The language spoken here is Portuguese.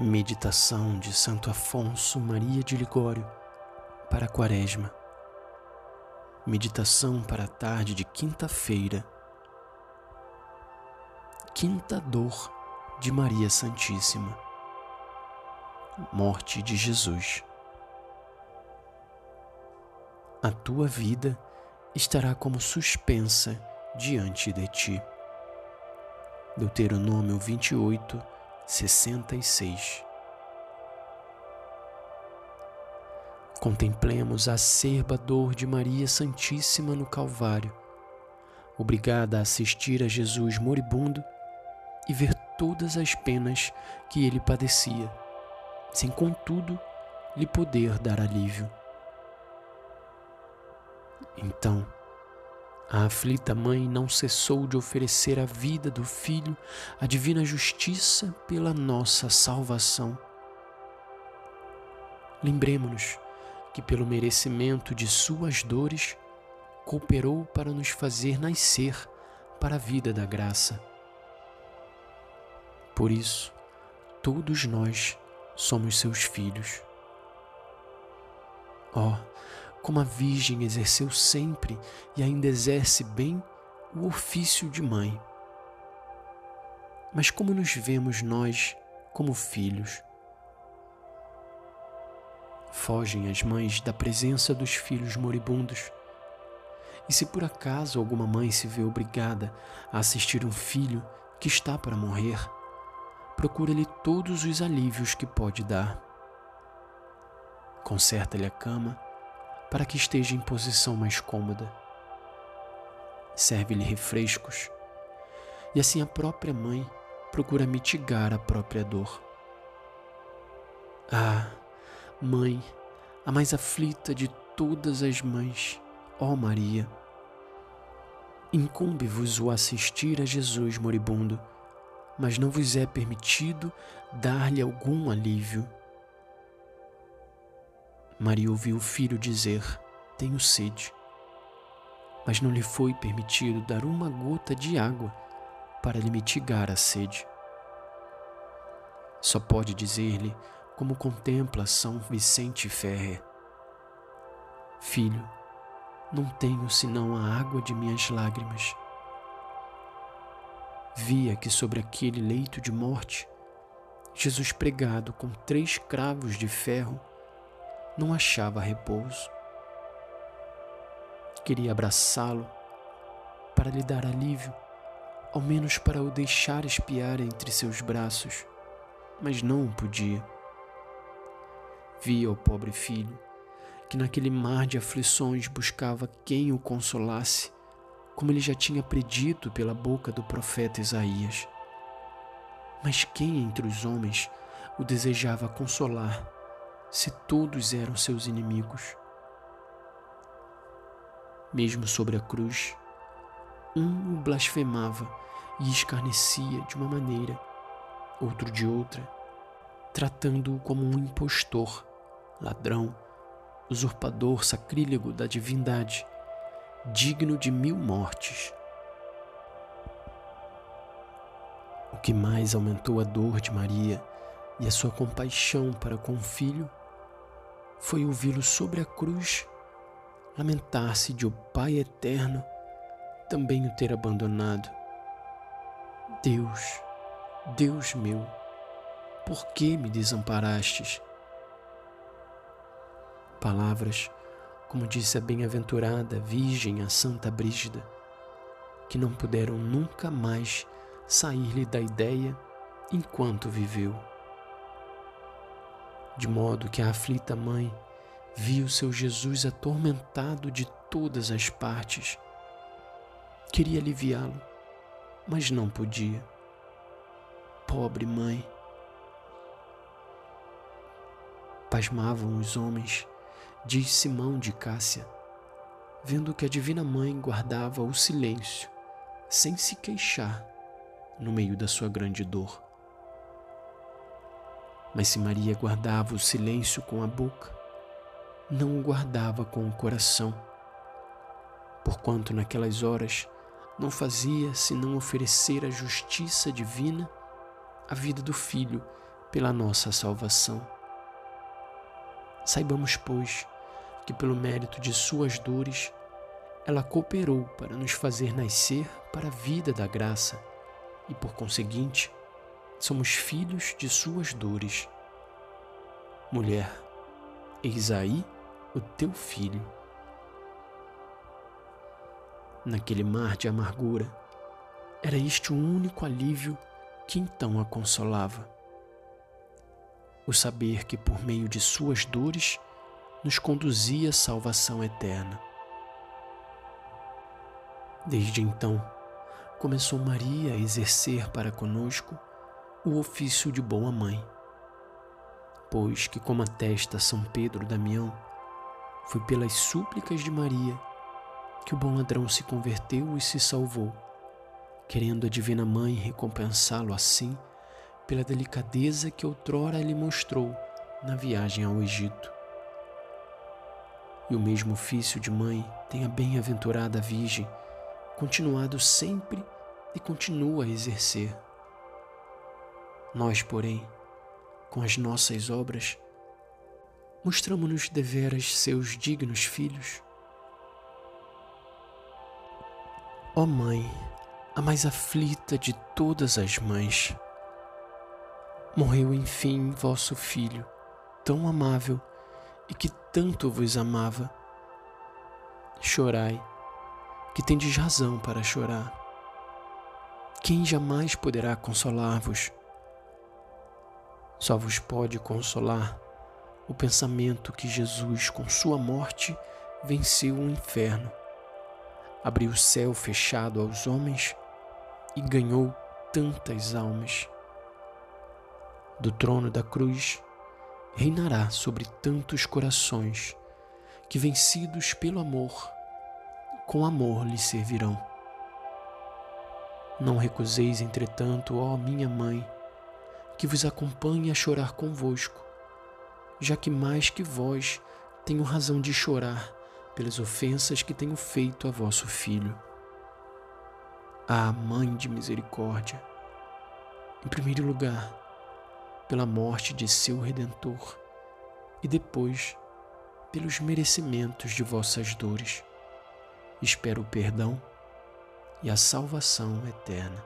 Meditação de Santo Afonso Maria de Ligório para a Quaresma. Meditação para a tarde de quinta-feira. Quinta dor de Maria Santíssima. Morte de Jesus. A tua vida estará como suspensa diante de ti. Deuteronômio 28, 66. Contemplemos a acerba dor de Maria Santíssima no Calvário, obrigada a assistir a Jesus moribundo e ver todas as penas que ele padecia, sem contudo lhe poder dar alívio. Então, a aflita mãe não cessou de oferecer a vida do filho à divina justiça pela nossa salvação. Lembremos-nos que, pelo merecimento de suas dores, cooperou para nos fazer nascer para a vida da graça. Por isso, todos nós somos seus filhos. Ó, oh, como a Virgem exerceu sempre e ainda exerce bem o ofício de mãe. Mas como nos vemos nós como filhos? Fogem as mães da presença dos filhos moribundos. E se por acaso alguma mãe se vê obrigada a assistir um filho que está para morrer, procura-lhe todos os alívios que pode dar. Conserta-lhe a cama para que esteja em posição mais cômoda. Serve-lhe refrescos e assim a própria mãe procura mitigar a própria dor. Ah, mãe, a mais aflita de todas as mães, ó Maria, incumbe-vos o assistir a Jesus moribundo, mas não vos é permitido dar-lhe algum alívio Maria ouviu o filho dizer: Tenho sede. Mas não lhe foi permitido dar uma gota de água para lhe mitigar a sede. Só pode dizer-lhe, como contempla São Vicente Ferrer: Filho, não tenho senão a água de minhas lágrimas. Via que sobre aquele leito de morte, Jesus pregado com três cravos de ferro não achava repouso. Queria abraçá-lo para lhe dar alívio, ao menos para o deixar espiar entre seus braços, mas não podia. Via o pobre filho, que naquele mar de aflições buscava quem o consolasse, como ele já tinha predito pela boca do profeta Isaías. Mas quem entre os homens o desejava consolar se todos eram seus inimigos? Mesmo sobre a cruz, um o blasfemava e escarnecia de uma maneira, outro de outra, tratando-o como um impostor, ladrão, usurpador sacrílego da divindade, digno de mil mortes. O que mais aumentou a dor de Maria e a sua compaixão para com o filho foi ouvi-lo sobre a cruz lamentar-se de o Pai eterno também o ter abandonado. Deus, Deus meu, por que me desamparastes? Palavras, como disse a bem-aventurada Virgem a Santa Brígida, que não puderam nunca mais sair-lhe da ideia enquanto viveu de modo que a aflita mãe viu seu Jesus atormentado de todas as partes. Queria aliviá-lo, mas não podia. Pobre mãe. Pasmavam os homens, diz Simão de Cássia, vendo que a Divina Mãe guardava o silêncio, sem se queixar, no meio da sua grande dor. Mas se Maria guardava o silêncio com a boca, não o guardava com o coração, porquanto naquelas horas não fazia senão oferecer à justiça divina a vida do filho pela nossa salvação. Saibamos, pois, que pelo mérito de suas dores, ela cooperou para nos fazer nascer para a vida da graça e, por conseguinte, somos filhos de suas dores. Mulher, eis aí o teu filho. Naquele mar de amargura, era este o único alívio que então a consolava. O saber que por meio de suas dores nos conduzia à salvação eterna. Desde então, começou Maria a exercer para conosco o ofício de boa mãe, pois que, como atesta São Pedro Damião, foi pelas súplicas de Maria que o bom ladrão se converteu e se salvou, querendo a Divina Mãe recompensá-lo assim pela delicadeza que outrora lhe mostrou na viagem ao Egito. E o mesmo ofício de mãe tem a bem-aventurada Virgem continuado sempre e continua a exercer. Nós, porém, com as nossas obras, mostramos-nos deveras seus dignos filhos. Ó oh Mãe, a mais aflita de todas as mães, morreu enfim vosso filho, tão amável e que tanto vos amava. Chorai que tendes razão para chorar. Quem jamais poderá consolar-vos? Só vos pode consolar o pensamento que Jesus, com sua morte, venceu o inferno, abriu o céu fechado aos homens e ganhou tantas almas. Do trono da cruz, reinará sobre tantos corações que, vencidos pelo amor, com amor lhe servirão. Não recuseis, entretanto, ó minha mãe, que vos acompanhe a chorar convosco, já que mais que vós tenho razão de chorar pelas ofensas que tenho feito a vosso filho. Ah, Mãe de misericórdia, em primeiro lugar, pela morte de seu Redentor, e depois, pelos merecimentos de vossas dores espero o perdão e a salvação eterna.